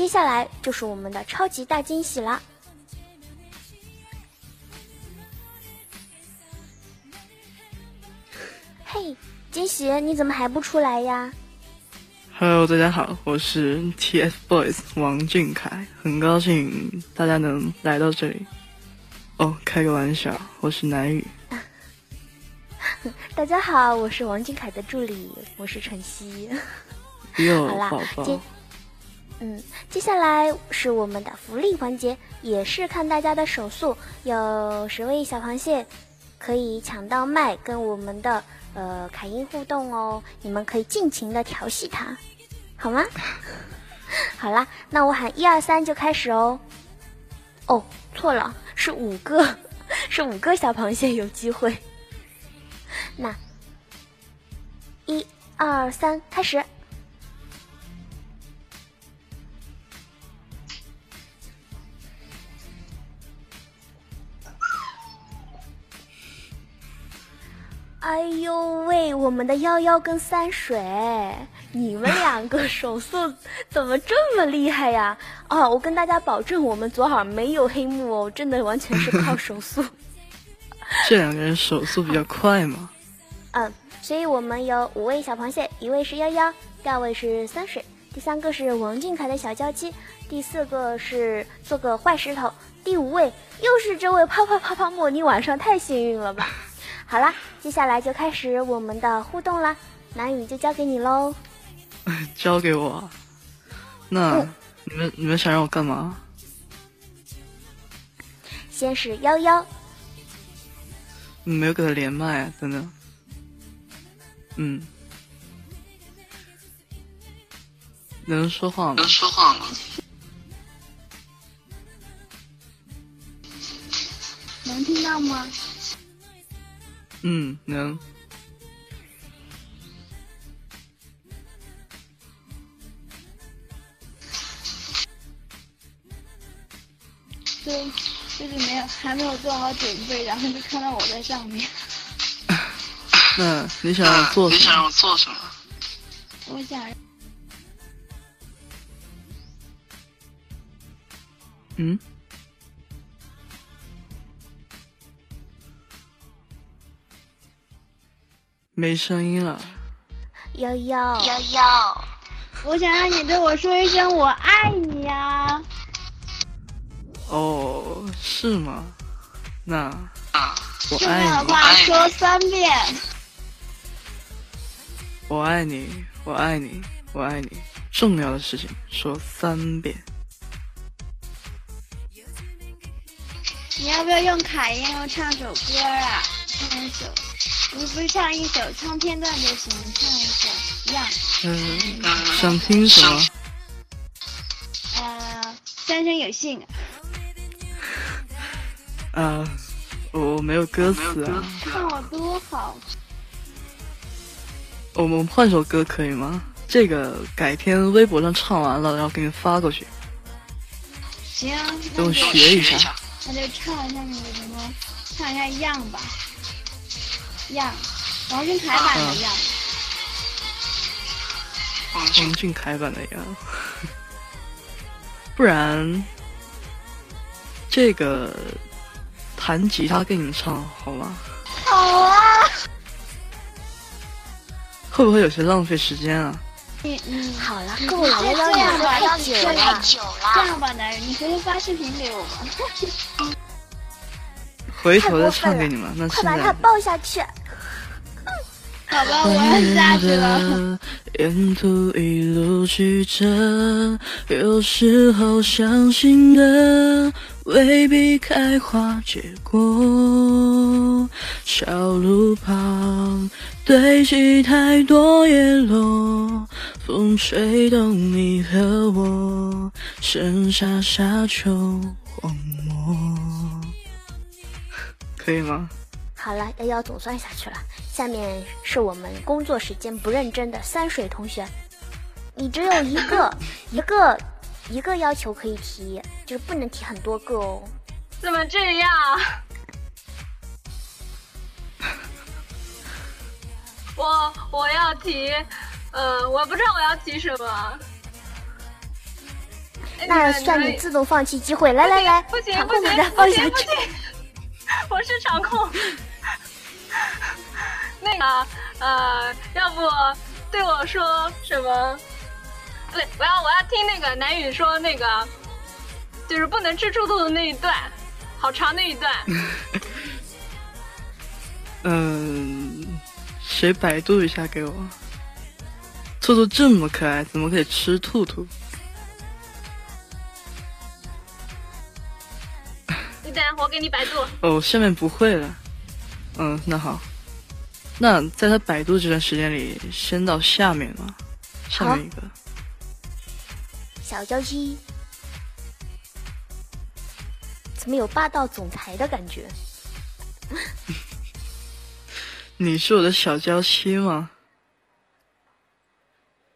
接下来就是我们的超级大惊喜啦。嘿，惊喜，你怎么还不出来呀？Hello，大家好，我是 TFBOYS 王俊凯，很高兴大家能来到这里。哦，开个玩笑，我是南雨。大家好，我是王俊凯的助理，我是晨曦。好啦，接，嗯，接下来是我们的福利环节，也是看大家的手速，有十位小螃蟹可以抢到麦，跟我们的呃凯音互动哦，你们可以尽情的调戏他，好吗？好啦，那我喊一二三就开始哦。哦，错了，是五个，是五个小螃蟹有机会。那一二三，开始。哎呦喂，我们的幺幺跟三水，你们两个手速怎么这么厉害呀？啊，我跟大家保证，我们左耳没有黑幕哦，真的完全是靠手速。这两个人手速比较快嘛？嗯，所以我们有五位小螃蟹，一位是幺幺，第二位是三水，第三个是王俊凯的小娇妻，第四个是做个坏石头，第五位又是这位啪啪啪啪莫，你晚上太幸运了吧？好啦，接下来就开始我们的互动啦，南雨就交给你喽。交给我？那你们你们想让我干嘛？先是幺幺，你没有给他连麦，等等。嗯，能说话吗？能说话吗？能听到吗？嗯，能。对，就是没有，还没有做好准备，然后就看到我在上面。那你想要做？你想让我做什么？我想。嗯。没声音了，幺幺幺幺，我想让你对我说一声我爱你呀。哦，是吗？那啊，我爱你。的话说三遍。我爱你，我爱你，我爱你。重要的事情说三遍。你要不要用卡音唱首歌啊？唱一首。你不是唱一首，唱片段就行，唱一首一样。嗯，想听什么？呃，三生有幸。啊，我没有歌词啊。看我多好。我们换首歌可以吗？这个改天微博上唱完了，然后给你发过去。行，等我学一下。那就唱一下那个什么，唱一下样吧。样，王俊凯版的样。王俊凯版的样。不然，这个弹吉他给你们唱好吗？好啊。会不会有些浪费时间啊？嗯嗯，好了，够了，这样吧，太久了。这样吧，男人，你回头发视频给我吧。回头再唱给你们，那快把他抱下去。好吧，我要下去了。沿途一路曲折，有时候相信的未必开花结果。小路旁堆积太多叶落，风吹动你和我，剩下沙丘荒漠。可以吗？好了，幺幺总算下去了。下面是我们工作时间不认真的三水同学，你只有一个一个一个要求可以提，就是不能提很多个哦。怎么这样？我我要提，呃，我不知道我要提什么。那算你自动放弃机会。来来来，不行场不行。不行，我是场控。那个呃，要不对我说什么？不对，我要我要听那个南雨说那个，就是不能吃兔兔的那一段，好长那一段。嗯，谁百度一下给我？兔兔这么可爱，怎么可以吃兔兔？你等，我给你百度。哦，下面不会了。嗯，那好。那在他百度这段时间里，先到下面吧。下面一个，小娇妻，怎么有霸道总裁的感觉？你是我的小娇妻吗？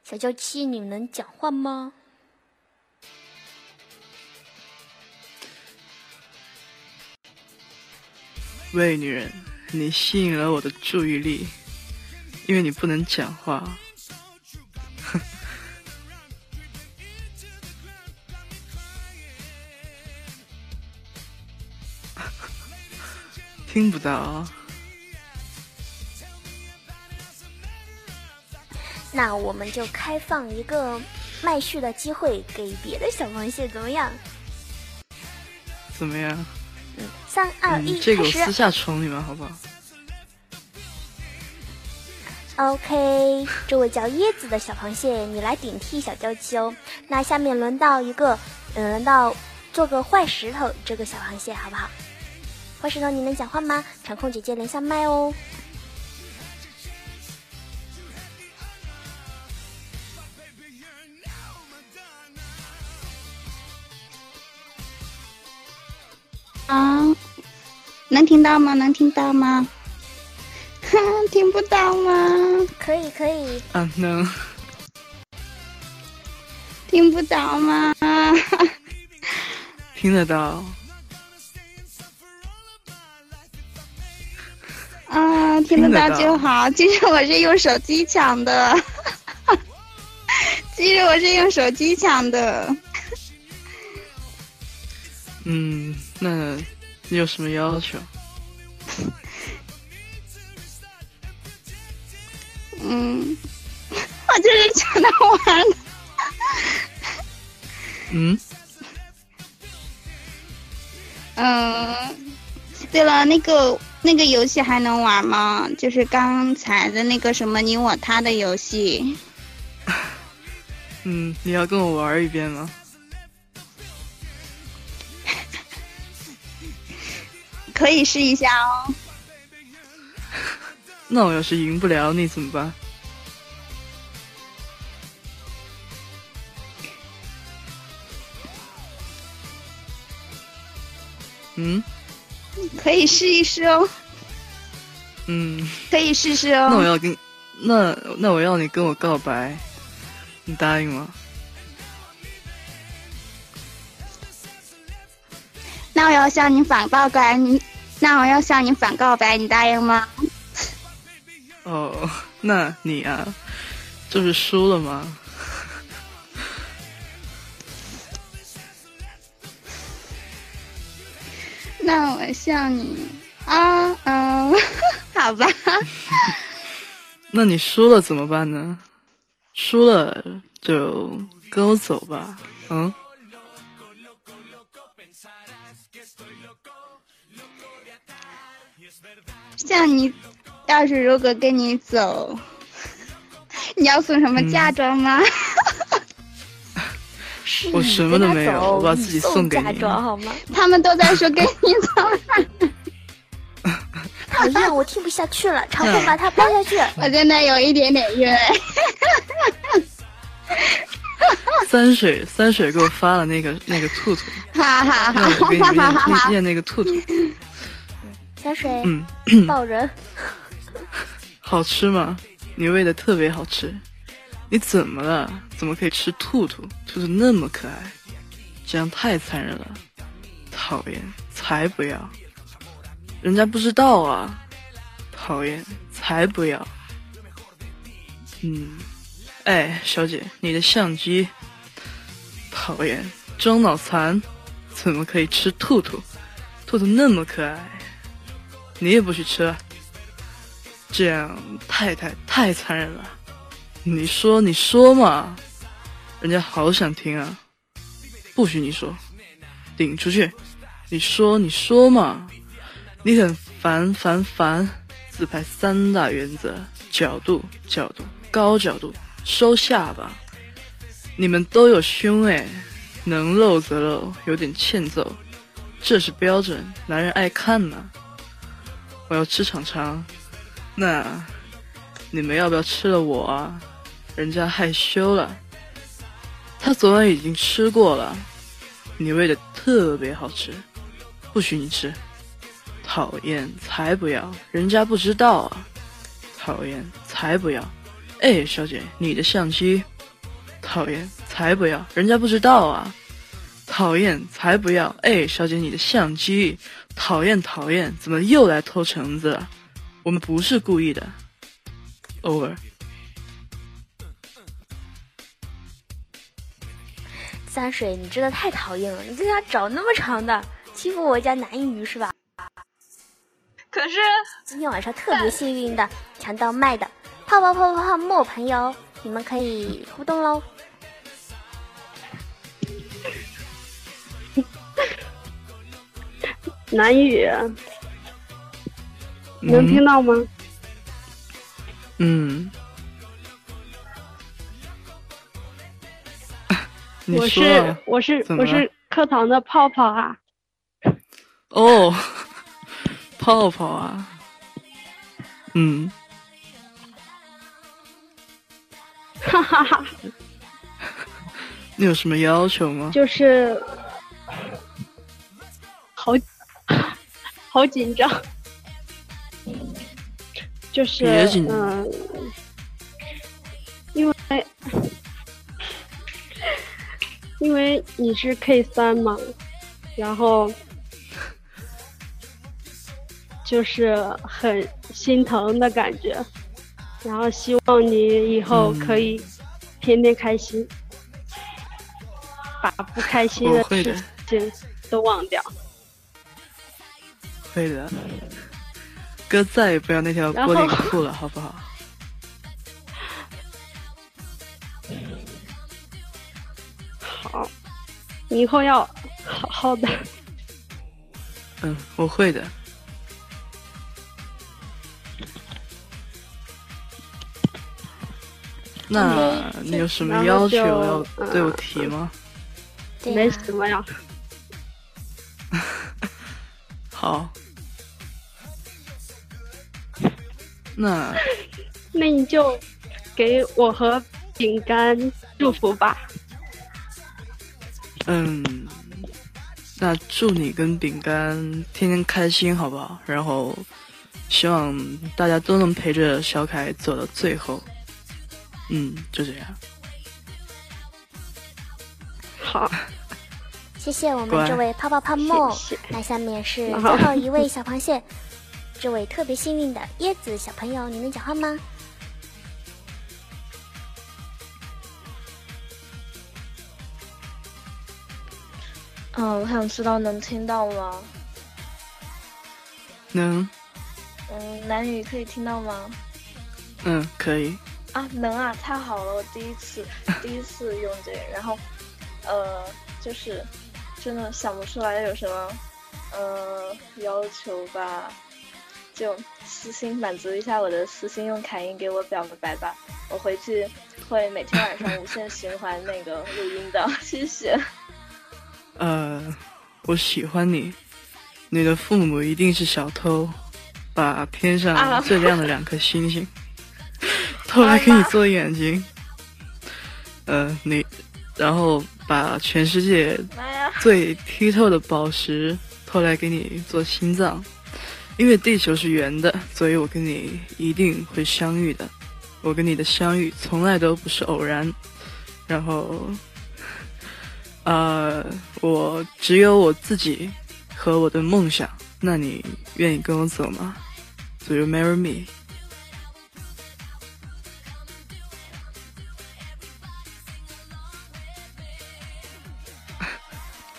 小娇妻，你能讲话吗？喂，女人，你吸引了我的注意力，因为你不能讲话。听不到。那我们就开放一个麦序的机会给别的小螃蟹，怎么样？怎么样？嗯，三二嗯一，开始这个我私。下宠你们好不好？OK，这位叫椰子的小螃蟹，你来顶替小娇妻哦。那下面轮到一个，嗯，轮到做个坏石头这个小螃蟹，好不好？坏石头，你能讲话吗？场控姐姐连下麦哦。啊，能听到吗？能听到吗？哼，听不到吗？可以，可以。啊，能。听不到吗？听得到。啊，听得到就好。其实我是用手机抢的，其实我是用手机抢的。嗯，那你有什么要求？嗯，我就是抢着玩。嗯，嗯，对了，那个那个游戏还能玩吗？就是刚才的那个什么你我他的游戏。嗯，你要跟我玩一遍吗？可以试一下哦。那我要是赢不了你怎么办？嗯可以试一试哦，嗯，可以试试哦那我哦。要跟那那我要你跟我告白，你答应吗？那我要向你反告白，你那我要向你反告白，你答应吗？哦，那你啊，就是输了吗？那我向你啊，嗯，好吧。那你输了怎么办呢？输了就跟我走吧，嗯。像你，要是如果跟你走，你要送什么嫁妆吗？是 我什么都没有我把自己送给你妆好吗？他们都在说跟你走。讨厌，我听不下去了，长风把它包下去。我真的有一点点晕。三水三水给我发了那个那个兔兔，哈哈让我给你哈念哈哈！念念那个兔兔，小水，嗯，抱人。好吃吗？你喂的特别好吃，你怎么了？怎么可以吃兔兔？兔兔那么可爱，这样太残忍了，讨厌，才不要！人家不知道啊，讨厌，才不要！嗯，哎，小姐，你的相机，讨厌，装脑残，怎么可以吃兔兔？兔兔那么可爱，你也不许吃，这样太太太残忍了。你说你说嘛，人家好想听啊，不许你说，顶出去。你说你说嘛，你很烦烦烦。自拍三大原则：角度、角度、高角度，收下巴。你们都有胸哎，能露则露，有点欠揍，这是标准，男人爱看呢。我要吃肠肠，那你们要不要吃了我啊？人家害羞了，他昨晚已经吃过了，你喂的特别好吃，不许你吃，讨厌，才不要，人家不知道啊，讨厌，才不要，哎，小姐，你的相机。讨厌，才不要！人家不知道啊。讨厌，才不要！哎，小姐，你的相机。讨厌，讨厌，怎么又来偷橙子了？我们不是故意的。Over。三水，你真的太讨厌了！你在家找那么长的，欺负我家南鱼是吧？可是今天晚上特别幸运的抢到麦的泡泡泡泡泡沫朋友，你们可以互动喽。南语，能听到吗？嗯。我是我是我是课堂的泡泡啊。哦，泡泡啊。嗯。哈哈哈。你有什么要求吗？就是。好紧张，就是嗯，因为因为你是 K 三嘛，然后就是很心疼的感觉，然后希望你以后可以天天开心，把不开心的事情都忘掉。可以的，哥再也不要那条玻璃裤了，好不好？好，你以后要好好的。嗯，我会的。那你有什么要求要对我提吗？没什么呀。好。那，那你就给我和饼干祝福吧。嗯，那祝你跟饼干天天开心，好不好？然后，希望大家都能陪着小凯走到最后。嗯，就这样。好，谢谢我们这位泡泡泡沫。那下面是最后一位小螃蟹。这位特别幸运的椰子小朋友，你能讲话吗？嗯，我想知道能听到吗？能。嗯，男女可以听到吗？嗯，可以。啊，能啊，太好了！我第一次 第一次用这个，然后呃，就是真的想不出来有什么呃要求吧。就私心满足一下我的私心，用凯音给我表个白吧。我回去会每天晚上无限循环那个录音的，谢谢。呃，我喜欢你，你的父母一定是小偷，把天上最亮的两颗星星偷来给你做眼睛。呃，你，然后把全世界最剔透的宝石偷来给你做心脏。因为地球是圆的，所以我跟你一定会相遇的。我跟你的相遇从来都不是偶然。然后，呃，我只有我自己和我的梦想。那你愿意跟我走吗？Do you marry me？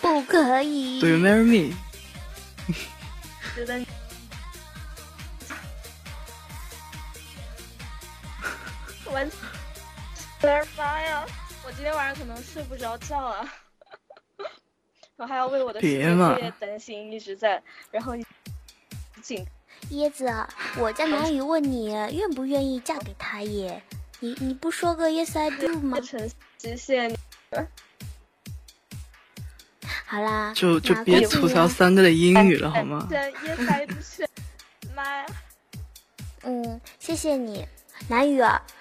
不可以。Do you marry me？今天晚上可能睡不着觉啊，我还要为我的别嘛数学业担心，一直在，然后紧椰子，我家南雨问你愿不愿意嫁给他耶？你你不说个 yes I do 吗？成极限。好啦，就就别吐槽三哥的英语了好吗？？yes I do，，妈呀！嗯，谢谢你，南雨，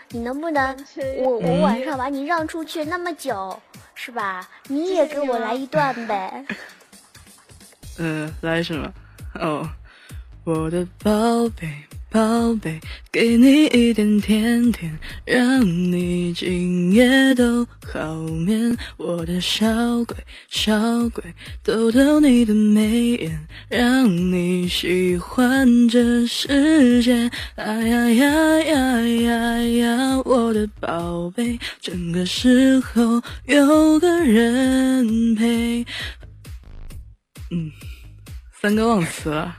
你能不能我我嗯晚上把你让出去那么久，是吧？你也给我来一段呗。嗯、来什么？哦，我的宝贝，宝贝，给你一点甜甜，让你今夜都好眠。我的小鬼，小鬼，逗逗你的眉眼，让你喜欢这世界。哎呀呀呀呀呀，我的宝贝，整个时候有个人陪。嗯，三个忘词了。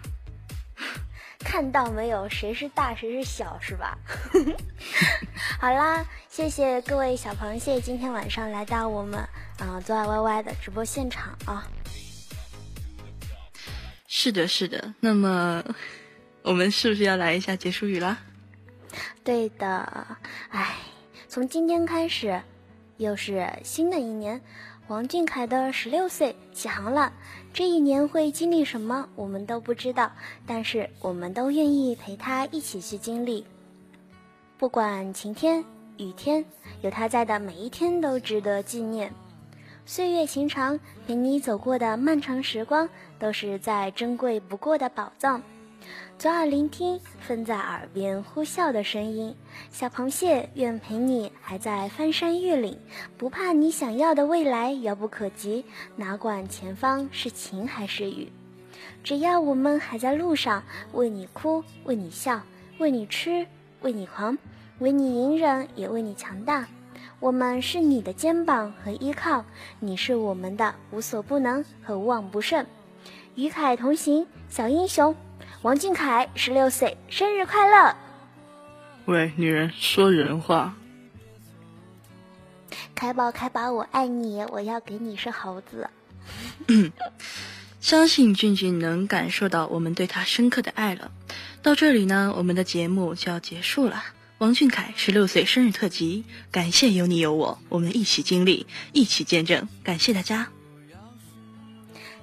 看到没有，谁是大谁是小，是吧？好啦，谢谢各位小螃蟹今天晚上来到我们啊、呃、左耳歪歪的直播现场啊。是的，是的。那么，我们是不是要来一下结束语啦？对的，哎，从今天开始，又是新的一年，王俊凯的十六岁起航了。这一年会经历什么，我们都不知道，但是我们都愿意陪他一起去经历。不管晴天雨天，有他在的每一天都值得纪念。岁月情长，陪你走过的漫长时光，都是再珍贵不过的宝藏。左耳聆听，分在耳边呼啸的声音。小螃蟹愿陪你还在翻山越岭，不怕你想要的未来遥不可及，哪管前方是晴还是雨。只要我们还在路上，为你哭，为你笑，为你吃，为你狂，为你隐忍，也为你强大。我们是你的肩膀和依靠，你是我们的无所不能和无往不胜。与凯同行，小英雄，王俊凯十六岁生日快乐！喂，女人说人话。凯宝，凯宝，我爱你，我要给你是猴子。相信俊俊能感受到我们对他深刻的爱了。到这里呢，我们的节目就要结束了。王俊凯十六岁生日特辑，感谢有你有我，我们一起经历，一起见证，感谢大家。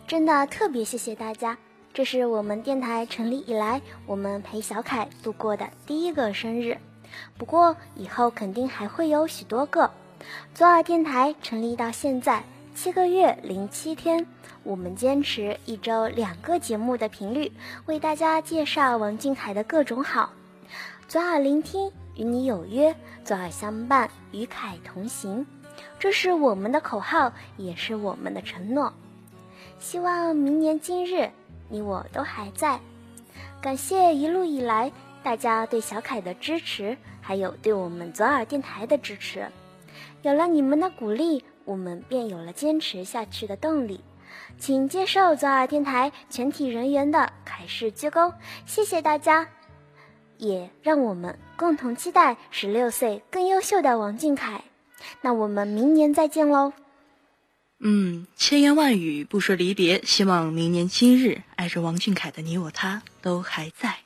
真的特别谢谢大家，这是我们电台成立以来，我们陪小凯度过的第一个生日。不过以后肯定还会有许多个。左耳电台成立到现在七个月零七天，我们坚持一周两个节目的频率，为大家介绍王俊凯的各种好。左耳聆听，与你有约；左耳相伴，与凯同行。这是我们的口号，也是我们的承诺。希望明年今日，你我都还在。感谢一路以来大家对小凯的支持，还有对我们左耳电台的支持。有了你们的鼓励，我们便有了坚持下去的动力。请接受左耳电台全体人员的凯式鞠躬，谢谢大家，也让我们共同期待十六岁更优秀的王俊凯。那我们明年再见喽！嗯，千言万语不说离别，希望明年今日，爱着王俊凯的你我他都还在。